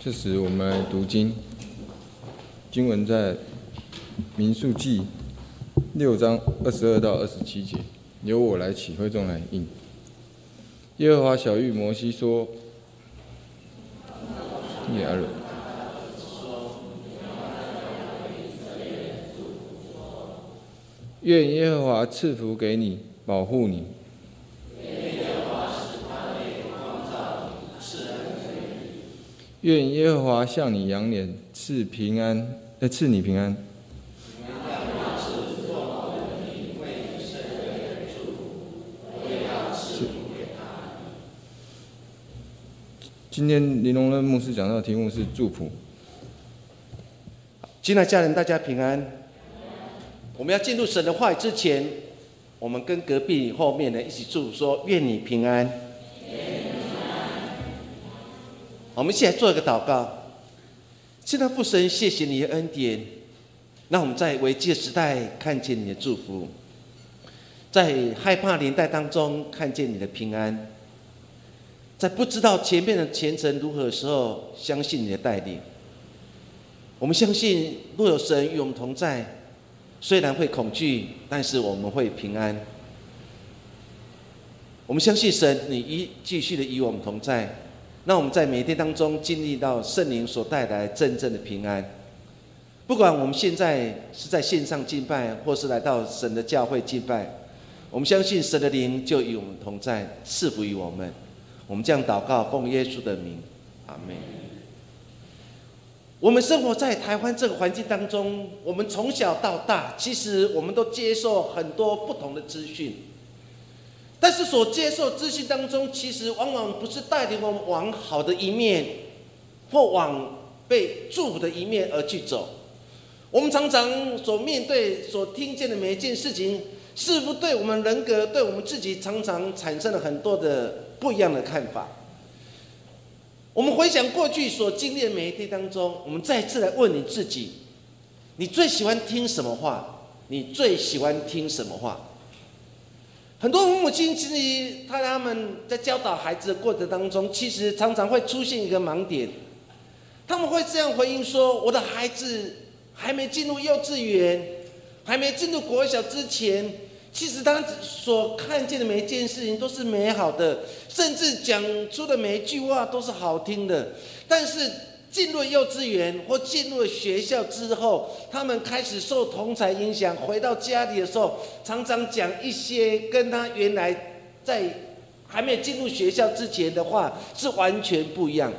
这时我们读经，经文在民数记六章二十二到二十七节，由我来起，会众来应。耶和华小玉摩西说：“耶尔，愿耶和华赐福给你，保护你。”愿耶和华向你扬脸，赐平安，呃，赐你平安。今天林龙任牧师讲到的题目是祝福。亲爱家人，大家平安。我们要进入神的话语之前，我们跟隔壁后面的一起祝福说：愿你平安。我们现在做一个祷告，现在父神，谢谢你的恩典，让我们在危机的时代看见你的祝福，在害怕年代当中看见你的平安，在不知道前面的前程如何的时候，相信你的带领。我们相信，若有神与我们同在，虽然会恐惧，但是我们会平安。我们相信神，你一继续的与我们同在。那我们在每天当中经历到圣灵所带来真正的平安，不管我们现在是在线上敬拜，或是来到神的教会敬拜，我们相信神的灵就与我们同在，赐福于我们。我们这样祷告，奉耶稣的名，阿门。我们生活在台湾这个环境当中，我们从小到大，其实我们都接受很多不同的资讯。但是所接受资讯当中，其实往往不是带领我们往好的一面，或往被祝福的一面而去走。我们常常所面对、所听见的每一件事情，似乎对我们人格、对我们自己，常常产生了很多的不一样的看法。我们回想过去所经历的每一天当中，我们再次来问你自己：你最喜欢听什么话？你最喜欢听什么话？很多父母亲其实他他们在教导孩子的过程当中，其实常常会出现一个盲点。他们会这样回应说：“我的孩子还没进入幼稚园，还没进入国小之前，其实他所看见的每一件事情都是美好的，甚至讲出的每一句话都是好听的。但是……”进入幼稚园或进入学校之后，他们开始受同才影响，回到家里的时候，常常讲一些跟他原来在还没有进入学校之前的话是完全不一样。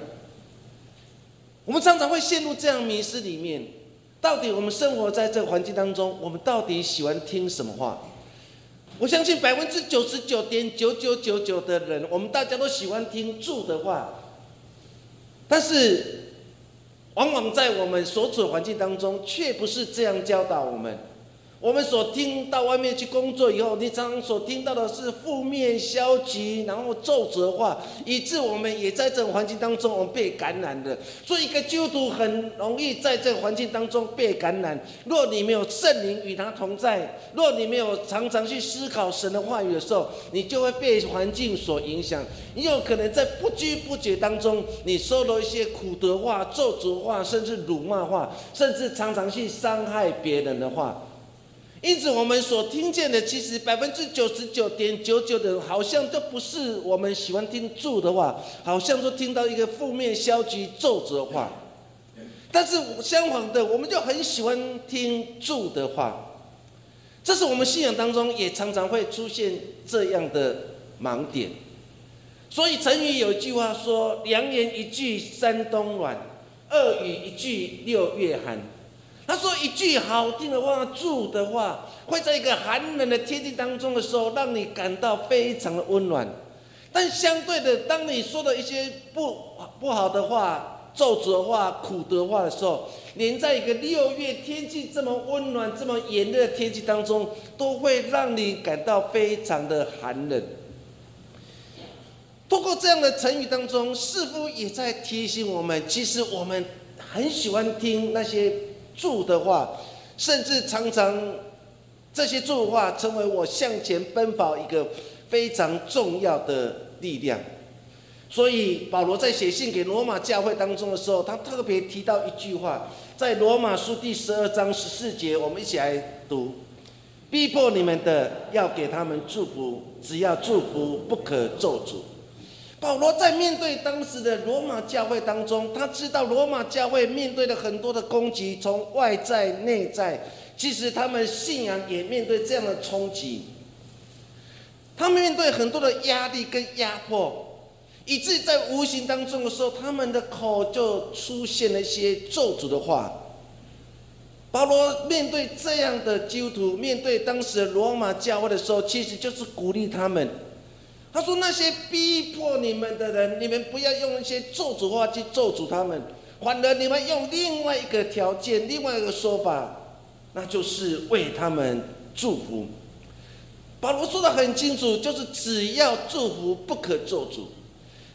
我们常常会陷入这样迷失里面。到底我们生活在这个环境当中，我们到底喜欢听什么话？我相信百分之九十九点九九九九的人，我们大家都喜欢听住的话，但是。往往在我们所处的环境当中，却不是这样教导我们。我们所听到外面去工作以后，你常常所听到的是负面、消极，然后咒责话，以致我们也在这种环境当中，我们被感染的。所以，一个基督徒很容易在这个环境当中被感染。若你没有圣灵与他同在，若你没有常常去思考神的话语的时候，你就会被环境所影响。你有可能在不知不觉当中，你说了一些苦德话、咒诅话，甚至辱骂话，甚至常常去伤害别人的话。因此，我们所听见的，其实百分之九十九点九九的，好像都不是我们喜欢听住的话，好像都听到一个负面、消极、咒责话。但是相反的，我们就很喜欢听住的话。这是我们信仰当中也常常会出现这样的盲点。所以成语有一句话说：“良言一句三冬暖，恶语一句六月寒。”他说一句好听的话，住的话，会在一个寒冷的天气当中的时候，让你感到非常的温暖。但相对的，当你说的一些不不好的话、咒诅的话、苦的话的时候，连在一个六月天气这么温暖、这么炎热的天气当中，都会让你感到非常的寒冷。通过这样的成语当中，似乎也在提醒我们，其实我们很喜欢听那些。祝的话，甚至常常这些祝话成为我向前奔跑一个非常重要的力量。所以保罗在写信给罗马教会当中的时候，他特别提到一句话，在罗马书第十二章十四节，我们一起来读：逼迫你们的，要给他们祝福，只要祝福，不可咒诅。保罗在面对当时的罗马教会当中，他知道罗马教会面对了很多的攻击，从外在、内在，其实他们信仰也面对这样的冲击。他们面对很多的压力跟压迫，以至于在无形当中的时候，他们的口就出现了一些咒诅的话。保罗面对这样的基督徒，面对当时的罗马教会的时候，其实就是鼓励他们。他说：“那些逼迫你们的人，你们不要用一些咒诅话去咒诅他们，反而你们用另外一个条件、另外一个说法，那就是为他们祝福。”保罗说的很清楚，就是只要祝福，不可咒诅。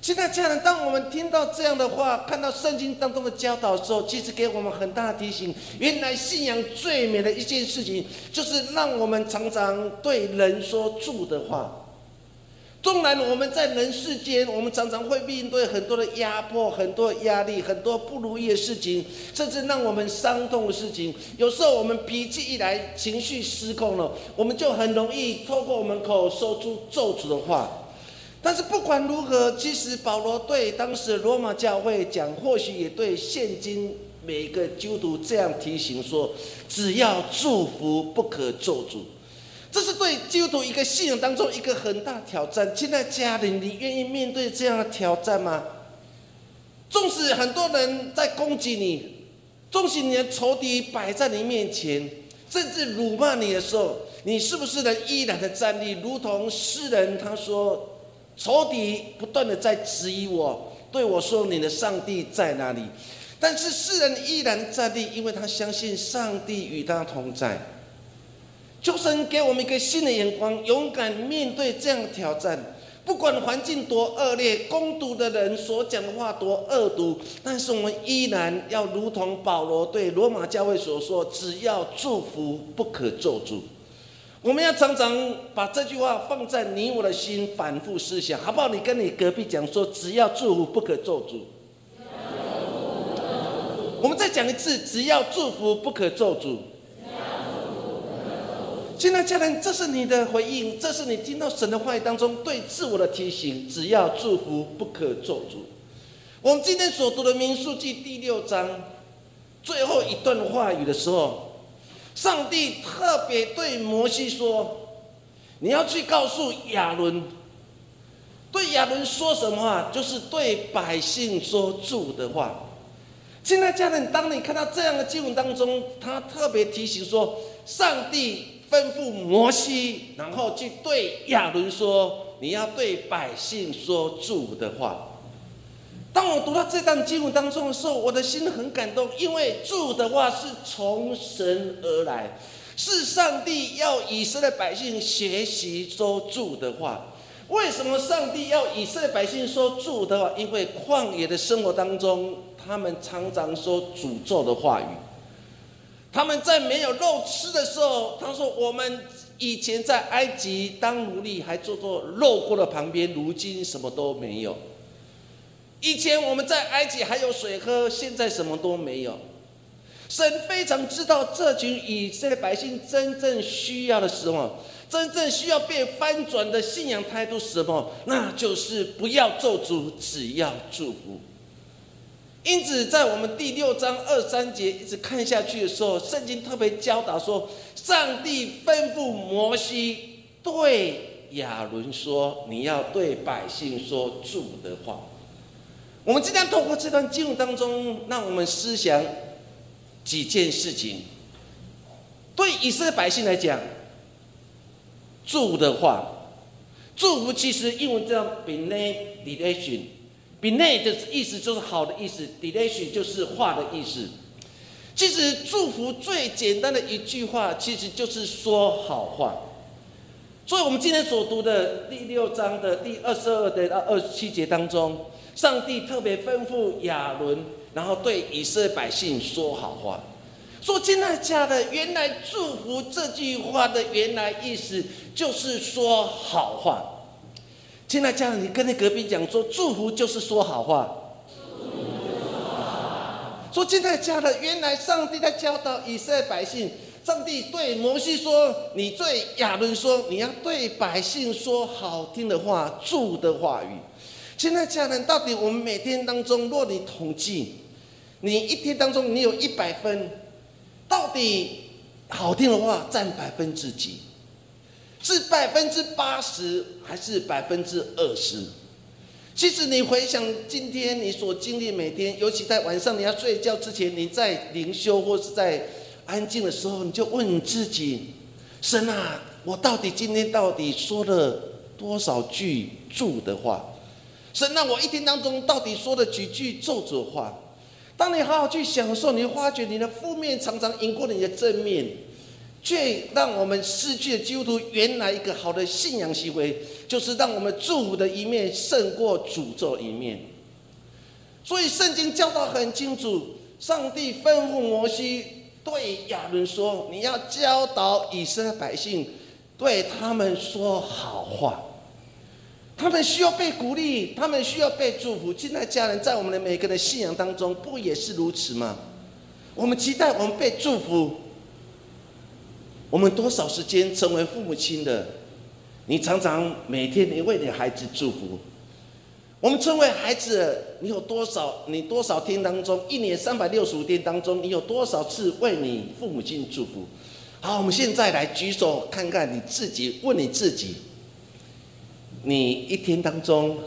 现在家人，当我们听到这样的话，看到圣经当中的教导的时候，其实给我们很大的提醒：原来信仰最美的一件事情，就是让我们常常对人说祝的话。纵然我们在人世间，我们常常会面对很多的压迫、很多压力、很多不如意的事情，甚至让我们伤痛的事情。有时候我们脾气一来，情绪失控了，我们就很容易透过我们口说出咒诅的话。但是不管如何，其实保罗对当时罗马教会讲，或许也对现今每一个基督徒这样提醒说：只要祝福，不可咒诅。这是对基督徒一个信仰当中一个很大挑战。现在家人，你愿意面对这样的挑战吗？纵使很多人在攻击你，纵使你的仇敌摆在你面前，甚至辱骂你的时候，你是不是能依然的站立？如同诗人他说：“仇敌不断的在质疑我，对我说：‘你的上帝在哪里？’但是诗人依然站立，因为他相信上帝与他同在。”求神给我们一个新的眼光，勇敢面对这样的挑战。不管环境多恶劣，攻读的人所讲的话多恶毒，但是我们依然要如同保罗对罗马教会所说：“只要祝福，不可咒诅。”我们要常常把这句话放在你我的心，反复思想，好不好？你跟你隔壁讲说：“只要祝福，不可咒诅。”我们再讲一次：“只要祝福，不可咒诅。”现在家人，这是你的回应，这是你听到神的话语当中对自我的提醒。只要祝福，不可做主。我们今天所读的民数记第六章最后一段话语的时候，上帝特别对摩西说：“你要去告诉亚伦，对亚伦说什么话？就是对百姓说祝的话。”现在家人，当你看到这样的经文当中，他特别提醒说，上帝。吩咐摩西，然后去对亚伦说：“你要对百姓说主的话。”当我读到这段经文当中的时候，我的心很感动，因为主的话是从神而来，是上帝要以色列百姓学习说主的话。为什么上帝要以色列百姓说主的话？因为旷野的生活当中，他们常常说诅咒的话语。他们在没有肉吃的时候，他说：“我们以前在埃及当奴隶，还坐坐肉锅的旁边，如今什么都没有。以前我们在埃及还有水喝，现在什么都没有。神非常知道这群以色列百姓真正需要的是什么，真正需要被翻转的信仰态度是什么？那就是不要咒诅，只要祝福。”因此，在我们第六章二三节一直看下去的时候，圣经特别教导说，上帝吩咐摩西对亚伦说：“你要对百姓说主的话。”我们今天透过这段经文当中，让我们思想几件事情。对以色列百姓来讲，祝的话，祝福其实英文叫 benediction。比内的意思就是好的意思，delation 就是话的意思。其实祝福最简单的一句话，其实就是说好话。所以我们今天所读的第六章的第二十二节到二十七节当中，上帝特别吩咐亚伦，然后对以色列百姓说好话。说亲爱家的，原来祝福这句话的原来意思就是说好话。亲爱的家人，你跟你隔壁讲说，祝福就是说好话。说亲爱的家人，原来上帝在教导以色列百姓。上帝对摩西说：“你对亚伦说，你要对百姓说好听的话，祝的话语。”亲爱的家人，到底我们每天当中，若你统计，你一天当中你有一百分，到底好听的话占百分之几？是百分之八十还是百分之二十？其实你回想今天你所经历每天，尤其在晚上你要睡觉之前，你在灵修或是在安静的时候，你就问自己：神啊，我到底今天到底说了多少句祝的话？神啊，我一天当中到底说了几句咒诅话？当你好好去享受，你会发觉你的负面常常赢过了你的正面。却让我们失去了基督徒原来一个好的信仰行为，就是让我们祝福的一面胜过诅咒一面。所以圣经教导很清楚，上帝吩咐摩西对亚伦说：“你要教导以色列百姓，对他们说好话。他们需要被鼓励，他们需要被祝福。亲爱家人，在我们的每个人的信仰当中，不也是如此吗？我们期待我们被祝福。”我们多少时间成为父母亲的？你常常每天你为你孩子祝福。我们成为孩子，你有多少？你多少天当中，一年三百六十五天当中，你有多少次为你父母亲祝福？好，我们现在来举手看看你自己，问你自己：你一天当中，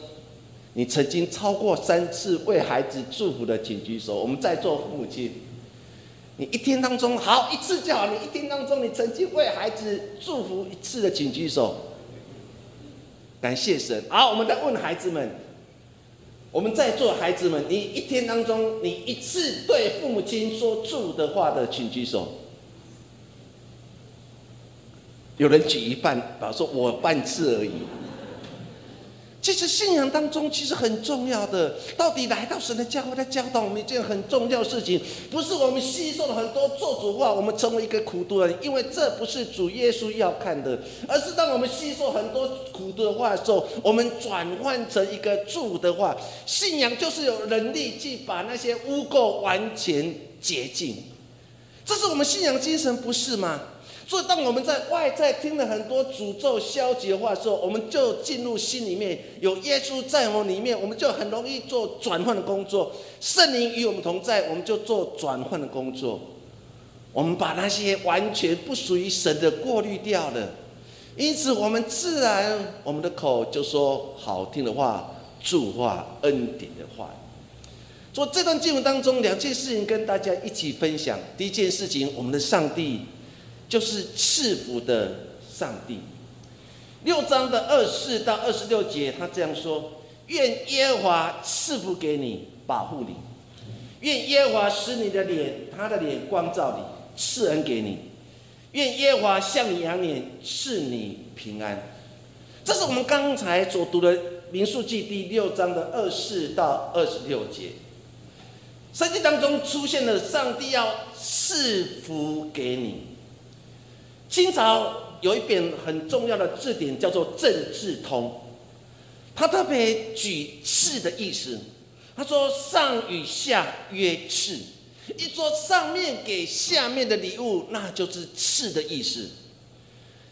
你曾经超过三次为孩子祝福的，请举手。我们在座父母亲。你一天当中好一次就好。你一天当中，你曾经为孩子祝福一次的，请举手。感谢神。好，我们再问孩子们，我们在座孩子们，你一天当中，你一次对父母亲说祝的话的，请举手。有人举一半，把说我半次而已。其实信仰当中其实很重要的，到底来到神的教会，他教导我们一件很重要的事情，不是我们吸收了很多做主话，我们成为一个苦读人，因为这不是主耶稣要看的，而是当我们吸收很多苦读的话的时候，我们转换成一个主的话，信仰就是有能力去把那些污垢完全洁净，这是我们信仰精神，不是吗？所以，当我们在外在听了很多诅咒、消极的话的时候，我们就进入心里面有耶稣在我们里面，我们就很容易做转换的工作。圣灵与我们同在，我们就做转换的工作。我们把那些完全不属于神的过滤掉了，因此我们自然我们的口就说好听的话、祝话、恩典的话。所以这段经文当中，两件事情跟大家一起分享。第一件事情，我们的上帝。就是赐福的上帝。六章的二四到二十六节，他这样说：愿耶和华赐福给你，保护你；愿耶和华使你的脸，他的脸光照你，赐恩给你；愿耶和华向你扬脸，赐你平安。这是我们刚才所读的民数记第六章的二四到二十六节。圣经当中出现了上帝要赐福给你。清朝有一本很重要的字典，叫做《政治通》，他特别举“赐”的意思。他说：“上与下曰赐，一说上面给下面的礼物，那就是赐的意思。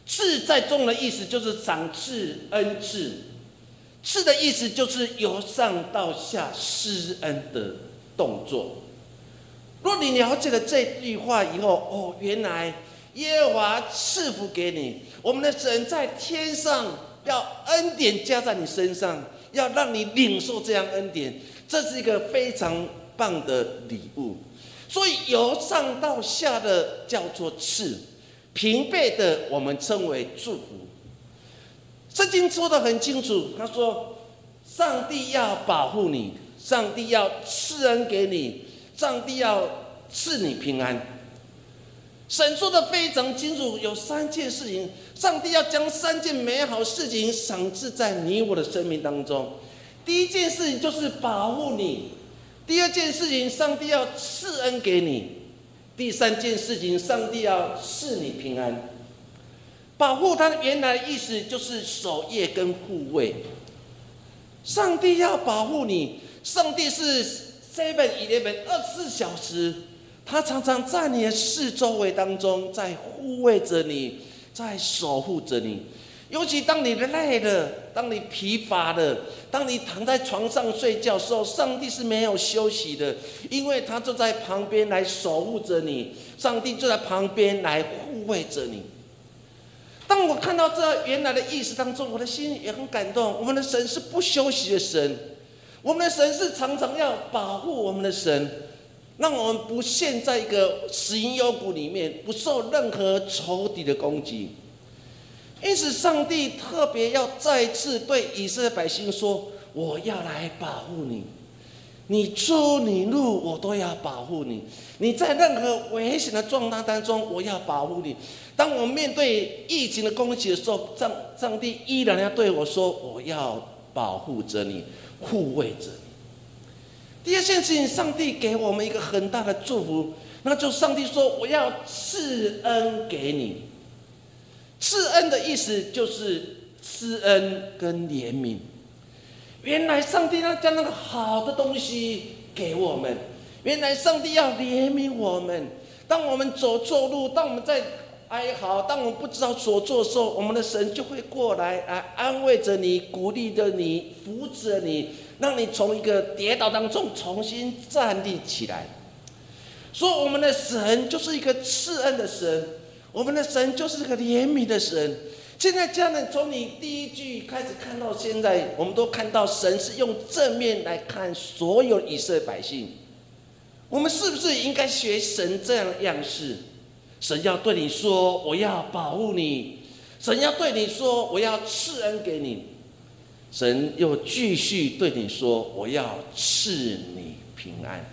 赐在中的意思就是赏赐、恩赐。赐的意思就是由上到下施恩的动作。若你了解了这句话以后，哦，原来。”耶和华赐福给你，我们的神在天上要恩典加在你身上，要让你领受这样恩典，这是一个非常棒的礼物。所以由上到下的叫做赐，平辈的我们称为祝福。圣经说的很清楚，他说：上帝要保护你，上帝要赐恩给你，上帝要赐你平安。神说的非常清楚，有三件事情，上帝要将三件美好事情赏赐在你我的生命当中。第一件事情就是保护你；第二件事情，上帝要赐恩给你；第三件事情，上帝要赐你平安。保护它的原来意思就是守夜跟护卫。上帝要保护你，上帝是 seven eleven 二十四小时，他常常在你的四周围当中，在护卫着你，在守护着你。尤其当你累了，当你疲乏了，当你躺在床上睡觉的时候，上帝是没有休息的，因为他就在旁边来守护着你，上帝就在旁边来护卫着你。当我看到这原来的意思当中，我的心也很感动。我们的神是不休息的神，我们的神是常常要保护我们的神，让我们不陷在一个死因幽谷里面，不受任何仇敌的攻击。因此，上帝特别要再次对以色列百姓说：“我要来保护你，你出你入，我都要保护你。你在任何危险的状态当中，我要保护你。当我面对疫情的攻击的时候，上上帝依然要对我说：我要保护着你，护卫着。第二件事情，上帝给我们一个很大的祝福，那就上帝说：我要赐恩给你。”赐恩的意思就是施恩跟怜悯。原来上帝要将那个好的东西给我们，原来上帝要怜悯我们。当我们走错路，当我们在哀嚎，当我们不知道所做的时候，我们的神就会过来来安慰着你，鼓励着你，扶持着你，让你从一个跌倒当中重新站立起来。说我们的神就是一个赐恩的神。我们的神就是这个怜悯的神。现在家人从你第一句开始看到现在，我们都看到神是用正面来看所有以色列百姓。我们是不是应该学神这样的样式？神要对你说：“我要保护你。”神要对你说：“我要赐恩给你。”神又继续对你说：“我要赐你平安。”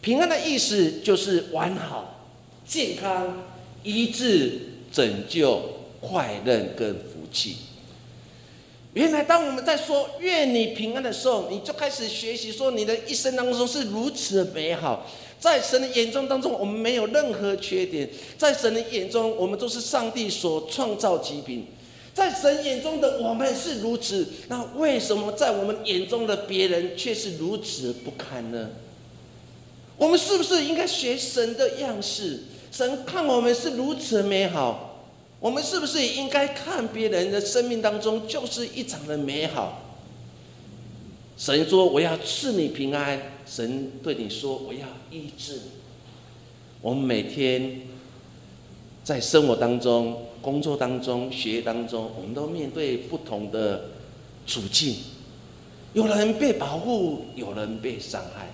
平安的意思就是完好、健康。医治、拯救、快乐跟福气。原来，当我们在说“愿你平安”的时候，你就开始学习说，你的一生当中是如此的美好。在神的眼中当中，我们没有任何缺点；在神的眼中，我们都是上帝所创造极品。在神眼中的我们是如此，那为什么在我们眼中的别人却是如此不堪呢？我们是不是应该学神的样式？神看我们是如此美好，我们是不是也应该看别人的生命当中就是一场的美好？神说：“我要赐你平安。”神对你说：“我要医治。”我们每天在生活当中、工作当中、学业当中，我们都面对不同的处境，有人被保护，有人被伤害。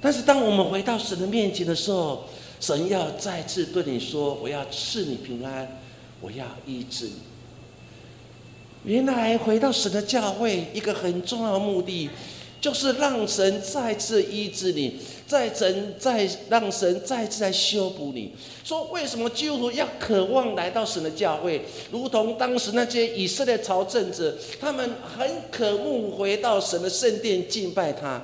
但是当我们回到神的面前的时候，神要再次对你说：“我要赐你平安，我要医治你。”原来回到神的教会，一个很重要的目的，就是让神再次医治你，再神再让神再次来修补你。说为什么基督徒要渴望来到神的教会？如同当时那些以色列朝政者，他们很渴慕回到神的圣殿敬拜他。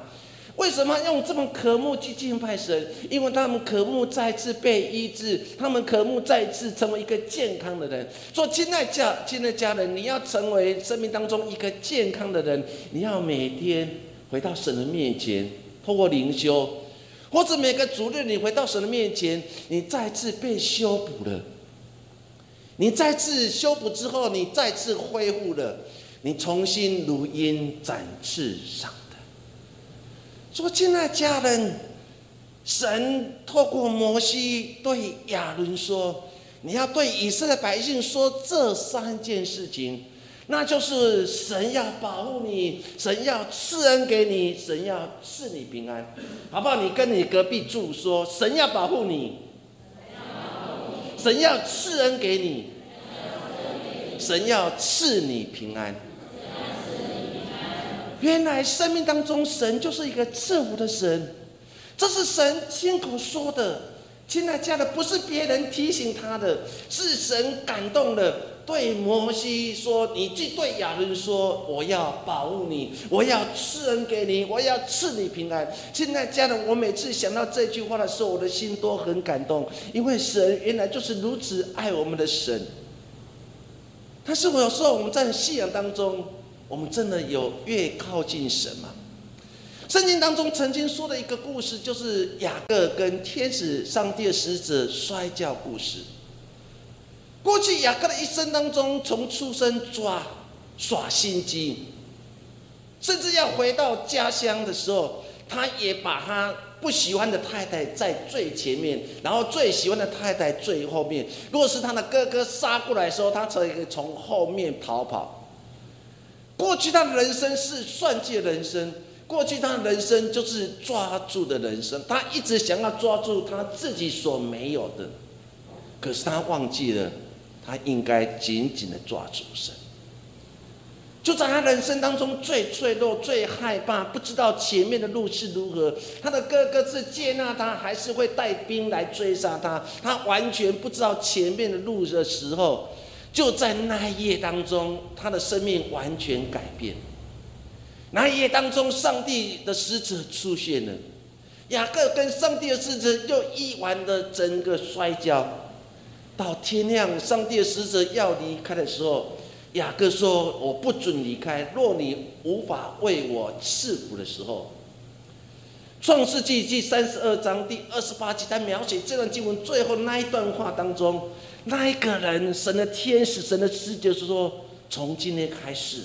为什么用这么渴慕去敬拜神？因为他们渴慕再次被医治，他们渴慕再次成为一个健康的人。说亲爱家，亲爱家人，你要成为生命当中一个健康的人，你要每天回到神的面前，透过灵修，或者每个主日你回到神的面前，你再次被修补了。你再次修补之后，你再次恢复了，你重新如鹰展翅上。说：“亲爱家人，神透过摩西对亚伦说：‘你要对以色列百姓说这三件事情，那就是神要保护你，神要赐恩给你，神要赐你平安，好不好？你跟你隔壁住说：神要保护你，神要赐恩给你，神要赐你平安。’”原来生命当中，神就是一个赐福的神，这是神亲口说的。亲爱家的，不是别人提醒他的，是神感动了，对摩西说：“你去对亚伦说，我要保护你，我要赐恩给你，我要赐你平安。”现在家人，我每次想到这句话的时候，我的心都很感动，因为神原来就是如此爱我们的神。但是我有时候我们在信仰当中。我们真的有越靠近神吗？圣经当中曾经说的一个故事，就是雅各跟天使、上帝的使者摔跤故事。过去雅各的一生当中，从出生抓耍心机，甚至要回到家乡的时候，他也把他不喜欢的太太在最前面，然后最喜欢的太太最后面。如果是他的哥哥杀过来的时候，他才可以从后面逃跑。过去他的人生是算计的人生。过去他的人生就是抓住的人生，他一直想要抓住他自己所没有的，可是他忘记了，他应该紧紧的抓住神。就在他人生当中最脆弱、最害怕，不知道前面的路是如何，他的哥哥是接纳他，还是会带兵来追杀他？他完全不知道前面的路的时候，就在那一夜当中，他的生命完全改变。那一夜当中，上帝的使者出现了，雅各跟上帝的使者又一晚的整个摔跤，到天亮，上帝的使者要离开的时候，雅各说：“我不准离开，若你无法为我赐福的时候。”创世纪第三十二章第二十八节在描写这段经文最后那一段话当中，那一个人，神的天使，神的使者是说：“从今天开始。”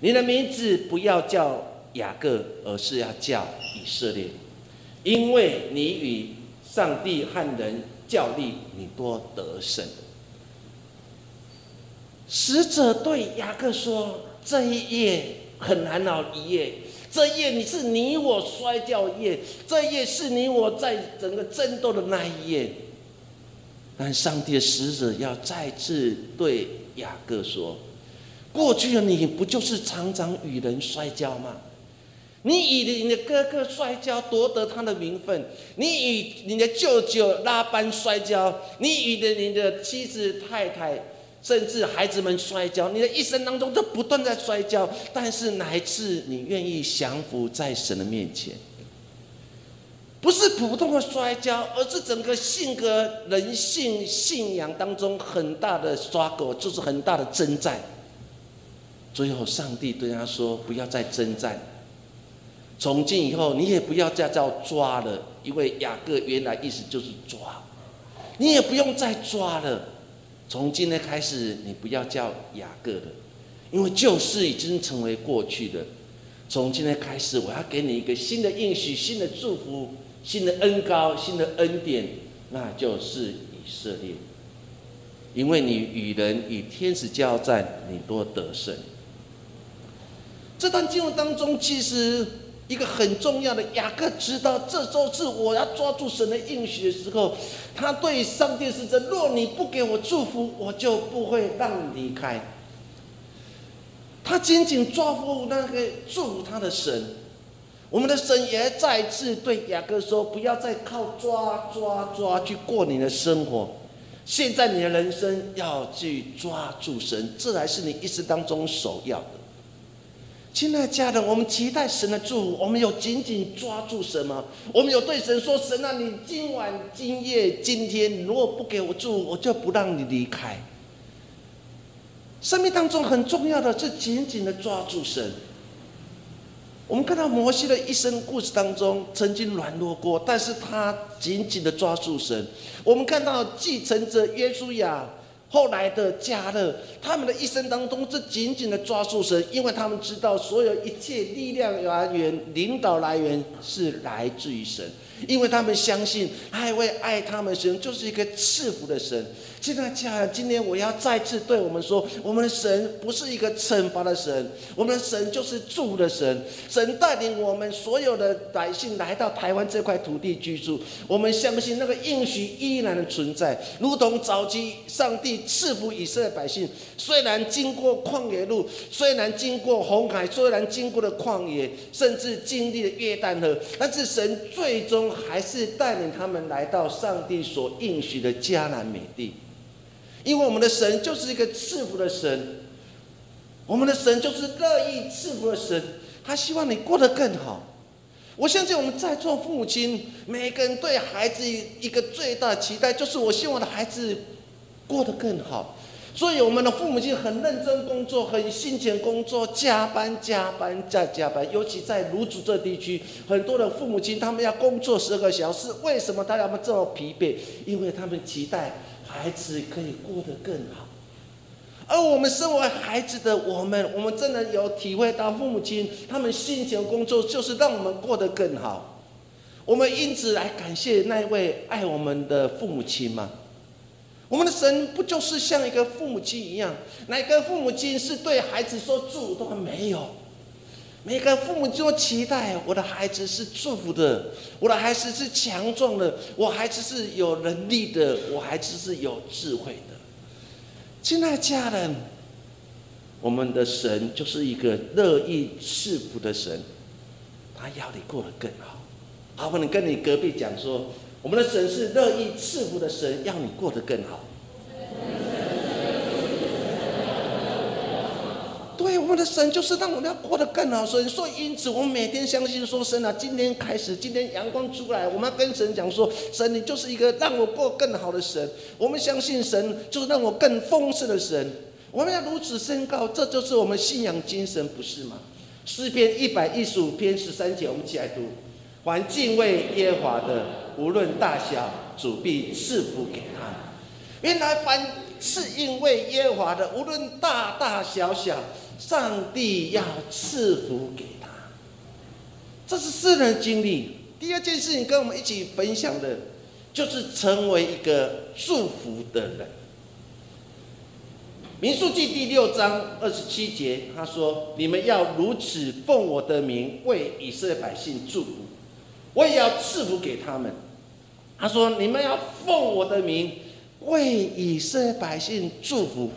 你的名字不要叫雅各，而是要叫以色列，因为你与上帝和人教力，你多得胜。使者对雅各说：“这一夜很难熬一夜，这一夜你是你我摔跤夜，这一夜是你我在整个争斗的那一夜。”但上帝的使者要再次对雅各说。过去的你不就是常常与人摔跤吗？你与你的哥哥摔跤夺得他的名分，你与你的舅舅拉班摔跤，你与的你的妻子太太，甚至孩子们摔跤，你的一生当中都不断在摔跤。但是哪一次你愿意降服在神的面前？不是普通的摔跤，而是整个性格、人性、信仰当中很大的抓狗，就是很大的征战。最后，上帝对他说：“不要再征战，从今以后，你也不要再叫抓了，因为雅各原来意思就是抓，你也不用再抓了。从今天开始，你不要叫雅各了，因为旧事已经成为过去的。从今天开始，我要给你一个新的应许、新的祝福、新的恩高、新的恩典，那就是以色列，因为你与人与天使交战，你多得胜。”这段经文当中，其实一个很重要的，雅各知道这周是我要抓住神的应许的时候，他对上帝是这：若你不给我祝福，我就不会让你离开。他紧紧抓住那个祝福他的神。我们的神也再次对雅各说：不要再靠抓抓抓去过你的生活，现在你的人生要去抓住神，这才是你一生当中首要的。亲爱的家人，我们期待神的祝福，我们有紧紧抓住什么？我们有对神说：“神啊，你今晚、今夜、今天，如果不给我祝福，我就不让你离开。”生命当中很重要的是紧紧的抓住神。我们看到摩西的一生故事当中，曾经软弱过，但是他紧紧的抓住神。我们看到继承者约书亚。后来的加勒，他们的一生当中，是紧紧的抓住神，因为他们知道所有一切力量来源、领导来源是来自于神。因为他们相信，爱为爱他们神就是一个赐福的神。现在家人，今天我要再次对我们说，我们的神不是一个惩罚的神，我们的神就是祝的神。神带领我们所有的百姓来到台湾这块土地居住，我们相信那个应许依然的存在，如同早期上帝赐福以色列百姓。虽然经过旷野路，虽然经过红海，虽然经过了旷野，甚至经历了约旦河，但是神最终。还是带领他们来到上帝所应许的迦南美地，因为我们的神就是一个赐福的神，我们的神就是乐意赐福的神，他希望你过得更好。我相信我们在座父母亲，每个人对孩子一个最大的期待，就是我希望我的孩子过得更好。所以我们的父母亲很认真工作，很辛勤工作，加班加班再加班。尤其在卢竹这地区，很多的父母亲他们要工作十二个小时，为什么他们这么疲惫？因为他们期待孩子可以过得更好。而我们身为孩子的我们，我们真的有体会到父母亲他们辛勤工作，就是让我们过得更好。我们因此来感谢那位爱我们的父母亲吗？我们的神不就是像一个父母亲一样？哪个父母亲是对孩子说祝福都没有？每个父母亲都期待我的孩子是祝福的，我的孩子是强壮的，我孩子是有能力的，我孩子是有智慧的。亲爱的家人，我们的神就是一个乐意赐福的神，他要你过得更好。好，不能跟你隔壁讲说。我们的神是乐意赐福的神，让你过得更好。对，我们的神就是让我们要过得更好。所以所以，因此我们每天相信说，神啊，今天开始，今天阳光出来，我们要跟神讲说，神，你就是一个让我过更好的神。我们相信神就是让我更丰盛的神。我们要如此宣告，这就是我们信仰精神，不是吗？诗篇一百一十五篇十三节，我们一起来读：凡敬畏耶和华的。无论大小，主必赐福给他。原来凡是因为耶和华的，无论大大小小，上帝要赐福给他。这是私人经历。第二件事情跟我们一起分享的，就是成为一个祝福的人。民数记第六章二十七节，他说：“你们要如此奉我的名为以色列百姓祝福，我也要赐福给他们。”他说：“你们要奉我的名为以色列百姓祝福。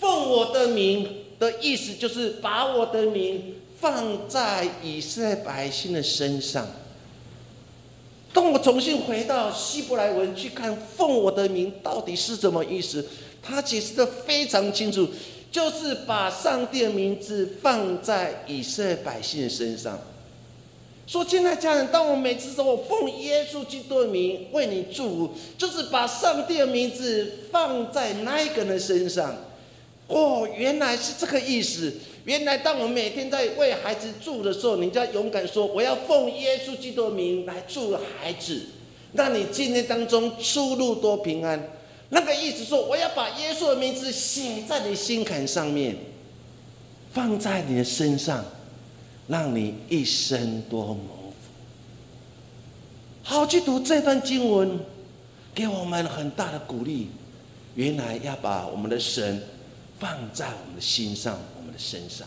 奉我的名的意思就是把我的名放在以色列百姓的身上。当我重新回到希伯来文去看‘奉我的名’到底是什么意思，他解释的非常清楚，就是把上帝的名字放在以色列百姓的身上。”说，亲爱家人，当我每次说我奉耶稣基督的名为你祝福，就是把上帝的名字放在那一个人身上。哦，原来是这个意思。原来，当我每天在为孩子祝的时候，你就要勇敢说：“我要奉耶稣基督的名来祝孩子，让你今天当中出入多平安。”那个意思说，我要把耶稣的名字写在你心坎上面，放在你的身上。让你一生多蒙福。好，去读这段经文，给我们很大的鼓励。原来要把我们的神放在我们的心上，我们的身上。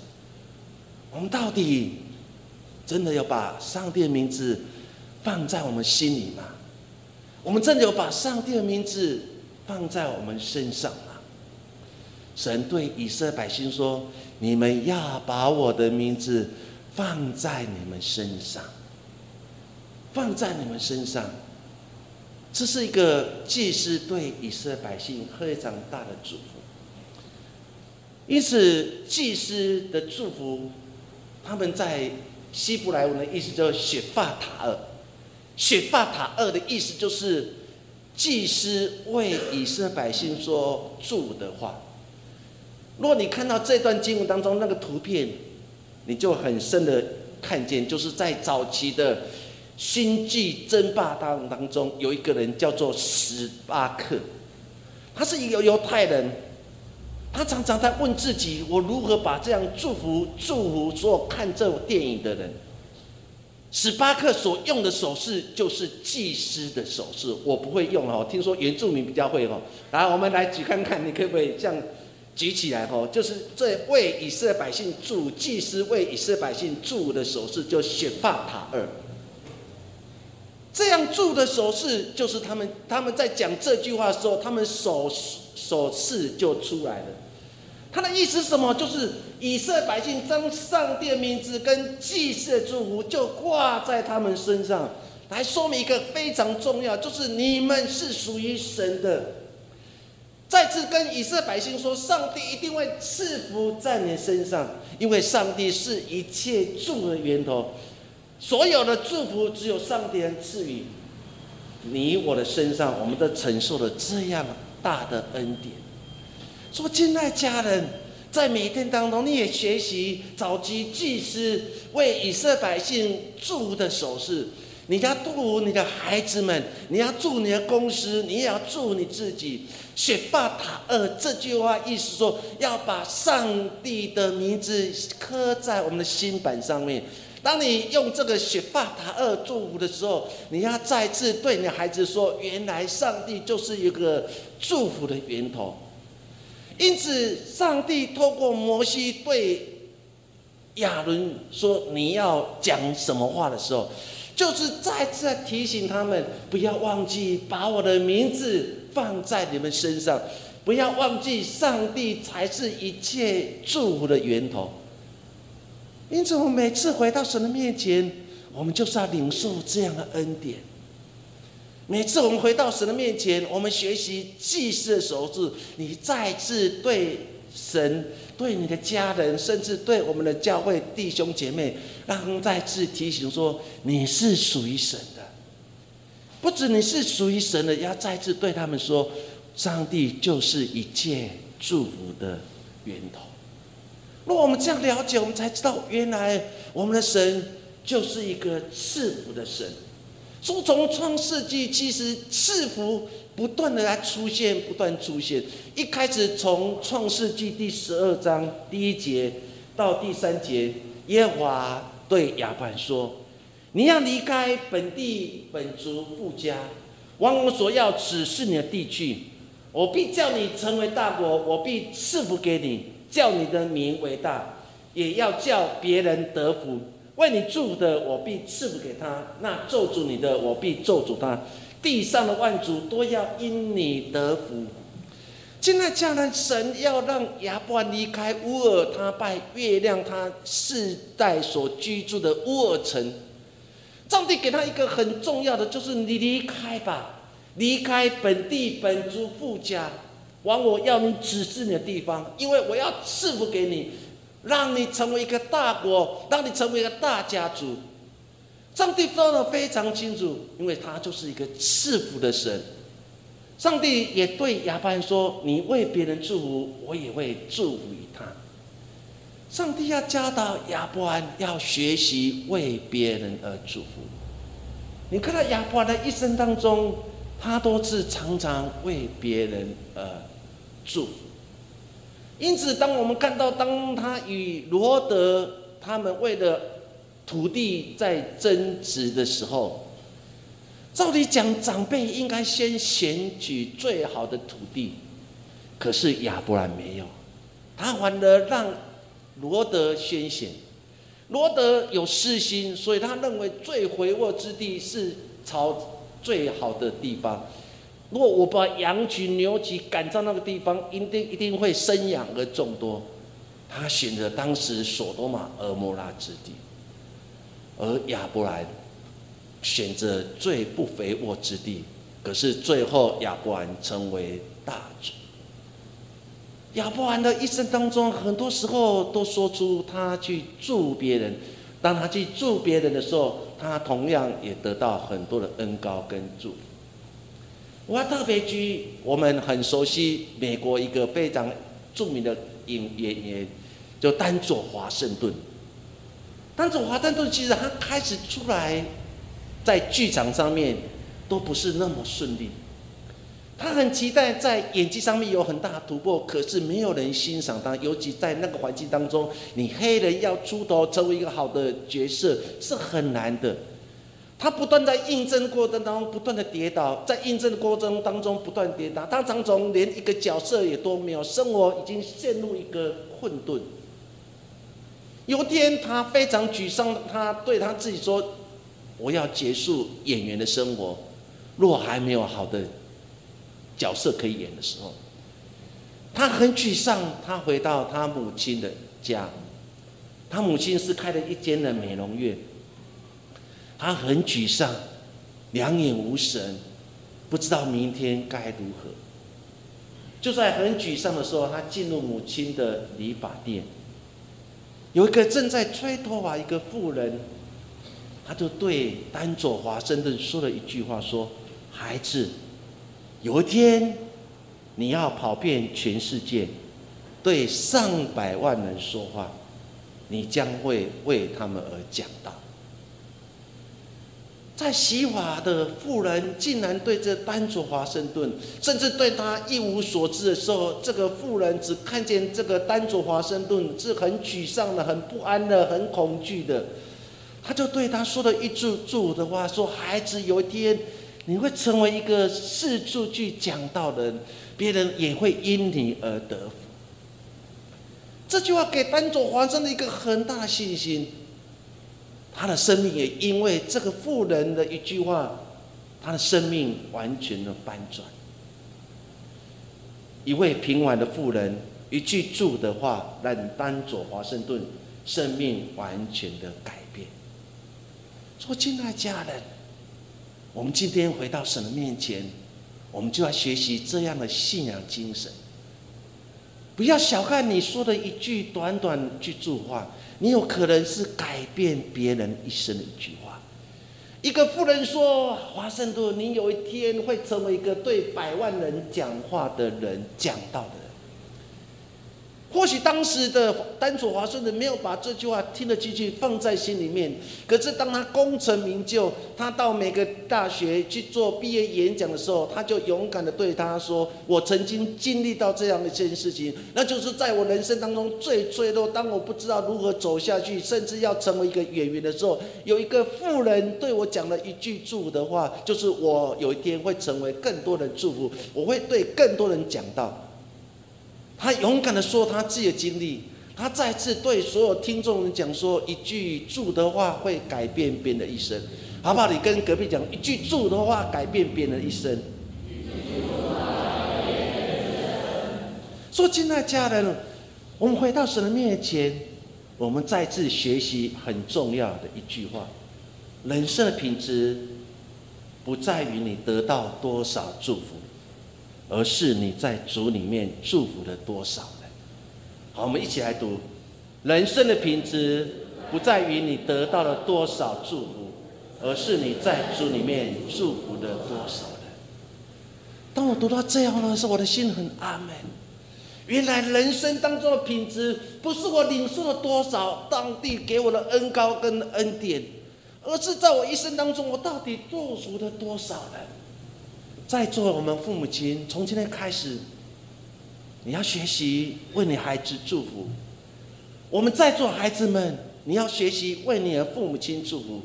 我们到底真的要把上帝的名字放在我们心里吗？我们真的有把上帝的名字放在我们身上吗？神对以色列百姓说：“你们要把我的名字。”放在你们身上，放在你们身上，这是一个祭司对以色列百姓非常大的祝福。因此，祭司的祝福，他们在希伯来文的意思叫“雪发塔二”。雪发塔二的意思就是祭司为以色列百姓说祝的话。如果你看到这段经文当中那个图片，你就很深的看见，就是在早期的星际争霸当当中，有一个人叫做史巴克，他是一个犹太人，他常常在问自己：我如何把这样祝福祝福所有看这部电影的人？史巴克所用的手势就是祭司的手势，我不会用哦，听说原住民比较会哦。来，我们来举看看，你可不可以像？举起来吼，就是这为以色列百姓祝祭司为以色列百姓祝的手势，就雪发塔二。这样祝的手势，就是他们他们在讲这句话的时候，他们手手势就出来了。他的意思什么？就是以色列百姓将上帝的名字跟祭祀的祝福，就挂在他们身上，来说明一个非常重要，就是你们是属于神的。再次跟以色列百姓说，上帝一定会赐福在你身上，因为上帝是一切祝的源头，所有的祝福只有上帝能赐予你我的身上，我们都承受了这样大的恩典。说：“亲爱家人，在每一天当中，你也学习早期祭司为以色列百姓祝福的手势。你要祝福你的孩子们，你要祝你的公司，你也要祝你自己。雪发塔二这句话意思说，要把上帝的名字刻在我们的心板上面。当你用这个雪发塔二祝福的时候，你要再次对你的孩子说：原来上帝就是一个祝福的源头。因此，上帝透过摩西对亚伦说：“你要讲什么话的时候，就是再次提醒他们，不要忘记把我的名字放在你们身上，不要忘记上帝才是一切祝福的源头。”因此，我们每次回到神的面前，我们就是要领受这样的恩典。每次我们回到神的面前，我们学习祭祀的时候，是你再次对神、对你的家人，甚至对我们的教会弟兄姐妹，让再次提醒说，你是属于神的。不止你是属于神的，要再次对他们说，上帝就是一切祝福的源头。若我们这样了解，我们才知道，原来我们的神就是一个赐福的神。说从创世纪，其实赐福不断的来出现，不断出现。一开始从创世纪第十二章第一节到第三节，耶和华对亚伯说：“你要离开本地本族富家，往我所要指示你的地区。我必叫你成为大国，我必赐福给你，叫你的名为大，也要叫别人得福。”为你祝福的，我必赐福给他；那咒诅你的，我必咒诅他。地上的万族都要因你得福。现在，将来神要让亚伯离开乌尔，他拜月亮，他世代所居住的乌尔城。上帝给他一个很重要的，就是你离开吧，离开本地本族富家，往我要你指示你的地方，因为我要赐福给你。让你成为一个大国，让你成为一个大家族。上帝说的非常清楚，因为他就是一个赐福的神。上帝也对亚伯兰说：“你为别人祝福，我也会祝福于他。”上帝要教导亚伯兰要学习为别人而祝福。你看到亚伯兰的一生当中，他都是常常为别人而祝福。因此，当我们看到当他与罗德他们为了土地在争执的时候，照理讲，长辈应该先选举最好的土地，可是亚伯兰没有，他反而让罗德先选。罗德有私心，所以他认为最肥沃之地是朝最好的地方。如果我把羊群、牛群赶到那个地方，一定一定会生养而众多。他选择当时索多玛、俄摩拉之地，而亚伯兰选择最不肥沃之地。可是最后，亚伯兰成为大主。亚伯兰的一生当中，很多时候都说出他去助别人。当他去助别人的时候，他同样也得到很多的恩高跟祝福。我特别举我们很熟悉美国一个非常著名的演演员，就丹佐华盛顿。但是华盛顿其实他开始出来在剧场上面都不是那么顺利，他很期待在演技上面有很大的突破，可是没有人欣赏他，尤其在那个环境当中，你黑人要出头成为一个好的角色是很难的。他不断在印证过程当中不断的跌倒，在印证的过程当中不断跌倒，他常常连一个角色也都没有，生活已经陷入一个混沌。有天，他非常沮丧，他对他自己说：“我要结束演员的生活，若还没有好的角色可以演的时候。”他很沮丧，他回到他母亲的家，他母亲是开了一间的美容院。他很沮丧，两眼无神，不知道明天该如何。就在很沮丧的时候，他进入母亲的理发店，有一个正在吹头发一个妇人，他就对丹佐华盛顿说了一句话：“说孩子，有一天你要跑遍全世界，对上百万人说话，你将会为他们而讲道。在洗瓦的妇人竟然对这丹佐华盛顿，甚至对他一无所知的时候，这个妇人只看见这个丹佐华盛顿是很沮丧的、很不安的、很恐惧的，他就对他说了一句祝的话：“说孩子，有一天你会成为一个四处去讲道的人，别人也会因你而得福。”这句话给丹佐华盛顿一个很大的信心。他的生命也因为这个妇人的一句话，他的生命完全的翻转。一位平凡的妇人一句祝的话，让丹佐华盛顿生命完全的改变。说，亲爱家人，我们今天回到神的面前，我们就要学习这样的信仰精神。不要小看你说的一句短短句祝话。你有可能是改变别人一生的一句话。一个富人说：“华盛顿，你有一天会成为一个对百万人讲话的人，讲道的。”或许当时的丹佐华盛顿没有把这句话听得进去，放在心里面。可是当他功成名就，他到每个大学去做毕业演讲的时候，他就勇敢的对他说：“我曾经经历到这样的一件事情，那就是在我人生当中最脆弱，当我不知道如何走下去，甚至要成为一个演员的时候，有一个富人对我讲了一句祝福的话，就是我有一天会成为更多人祝福，我会对更多人讲到。”他勇敢的说他自己的经历，他再次对所有听众人讲说一句祝的话会改变别人的一生，好不好？你跟隔壁讲一句祝的话改变别人的一生。说亲爱家人，我们回到神的面前，我们再次学习很重要的一句话：人生的品质不在于你得到多少祝福。而是你在主里面祝福了多少人？好，我们一起来读：人生的品质不在于你得到了多少祝福，而是你在主里面祝福了多少人。当我读到这样的时候，我的心很安稳。原来人生当中的品质，不是我领受了多少上帝给我的恩高跟恩典，而是在我一生当中，我到底祝福了多少人？在座我们父母亲，从今天开始，你要学习为你孩子祝福。我们在座孩子们，你要学习为你的父母亲祝福。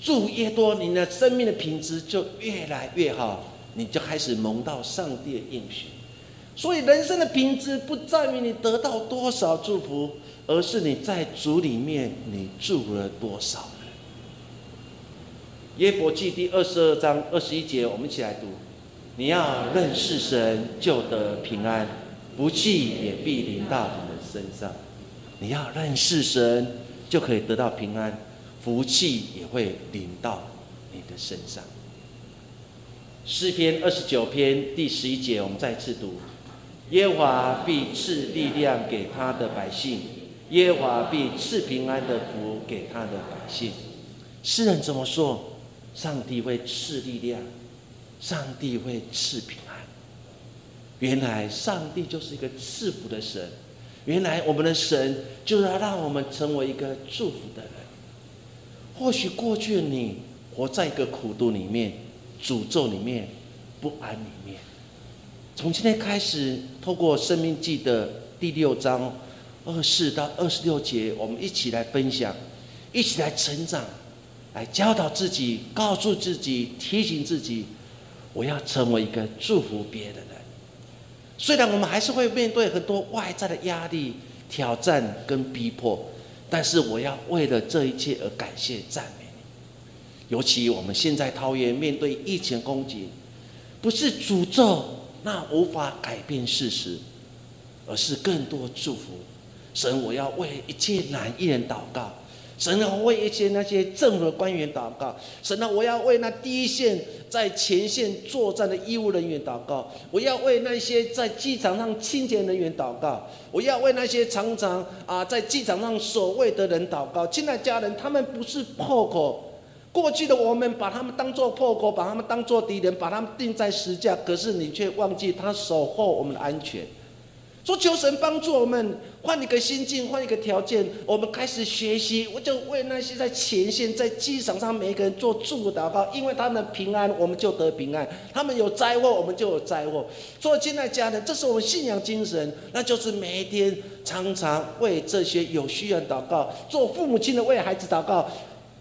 祝越多，你的生命的品质就越来越好，你就开始蒙到上帝的应许。所以，人生的品质不在于你得到多少祝福，而是你在主里面你祝福了多少。耶伯记第二十二章二十一节，我们一起来读。你要认识神，就得平安，福气也必临到你的身上。你要认识神，就可以得到平安，福气也会临到你的身上。诗篇二十九篇第十一节，我们再次读：耶华必赐力量给他的百姓，耶华必赐平安的福给他的百姓。诗人怎么说？上帝会赐力量。上帝会赐平安。原来上帝就是一个赐福的神。原来我们的神就是要让我们成为一个祝福的人。或许过去的你活在一个苦度里面、诅咒里面、不安里面。从今天开始，透过《生命记》的第六章二四到二十六节，我们一起来分享，一起来成长，来教导自己，告诉自己，提醒自己。我要成为一个祝福别的人。虽然我们还是会面对很多外在的压力、挑战跟逼迫，但是我要为了这一切而感谢赞美。尤其我们现在桃园面对疫情攻击，不是诅咒，那无法改变事实，而是更多祝福。神，我要为一切难一人祷告。神啊，为一些那些政府的官员祷告。神啊，我要为那第一线在前线作战的医务人员祷告。我要为那些在机场上清洁人员祷告。我要为那些常常啊在机场上守卫的人祷告。亲爱家人，他们不是破口。过去的我们把他们当作破口，把他们当作敌人，把他们钉在石架。可是你却忘记他守候我们的安全。说求神帮助我们换一个心境，换一个条件，我们开始学习。我就为那些在前线、在机场上每一个人做祝祷告，因为他们平安，我们就得平安；他们有灾祸，我们就有灾祸。做亲爱家人，这是我们信仰精神，那就是每一天常常为这些有需要祷告。做父母亲的为孩子祷告，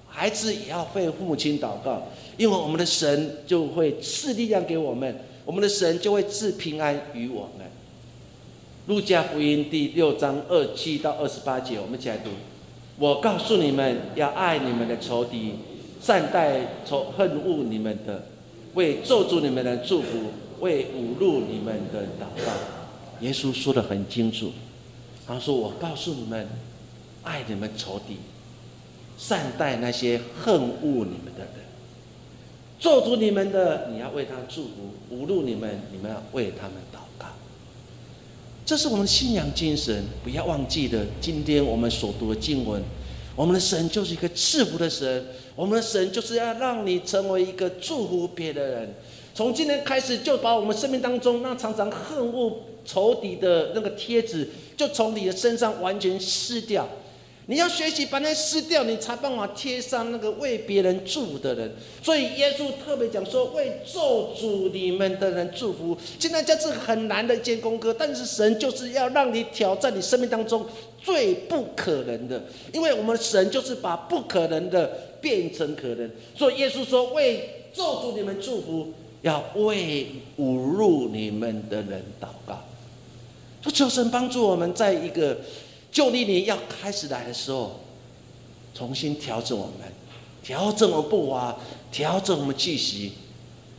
孩子也要为父母亲祷告，因为我们的神就会赐力量给我们，我们的神就会赐平安于我们。路加福音第六章二七到二十八节，我们一起来读。我告诉你们，要爱你们的仇敌，善待仇恨恶你们的，为咒诅你们的祝福，为侮辱你们的祷告。耶稣说的很清楚，他说：“我告诉你们，爱你们仇敌，善待那些恨恶你们的人，咒诅你们的，你要为他祝福；侮辱你们，你们要为他们祷。”这是我们的信仰精神，不要忘记的。今天我们所读的经文，我们的神就是一个赐福的神，我们的神就是要让你成为一个祝福别的人。从今天开始，就把我们生命当中那常常恨恶仇敌的那个贴纸，就从你的身上完全撕掉。你要学习把那撕掉，你才办法贴上那个为别人祝福的人。所以耶稣特别讲说，为咒诅你们的人祝福。现在这是很难的一件功课，但是神就是要让你挑战你生命当中最不可能的，因为我们神就是把不可能的变成可能。所以耶稣说，为咒诅你们祝福，要为侮辱你们的人祷告。说求神帮助我们在一个。旧历年要开始来的时候，重新调整我们，调整我们步伐，调整我们气息，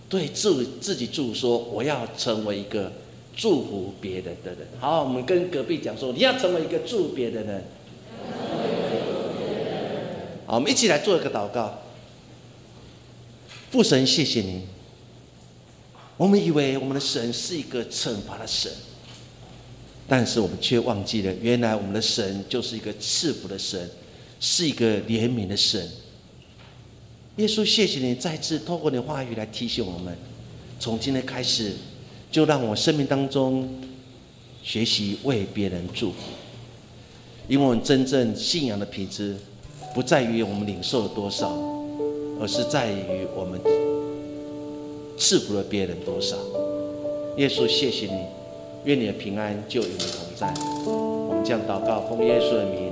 对自自己祝说：我要成为一个祝福别人的人。好，我们跟隔壁讲说：你要成为一个祝别的人。好，我们一起来做一个祷告。父神，谢谢您。我们以为我们的神是一个惩罚的神。但是我们却忘记了，原来我们的神就是一个赐福的神，是一个怜悯的神。耶稣，谢谢你再次透过你的话语来提醒我们，从今天开始，就让我生命当中学习为别人祝福。因为我们真正信仰的品质，不在于我们领受了多少，而是在于我们赐福了别人多少。耶稣，谢谢你。愿你的平安就与你同在。我们将祷告奉耶稣的名。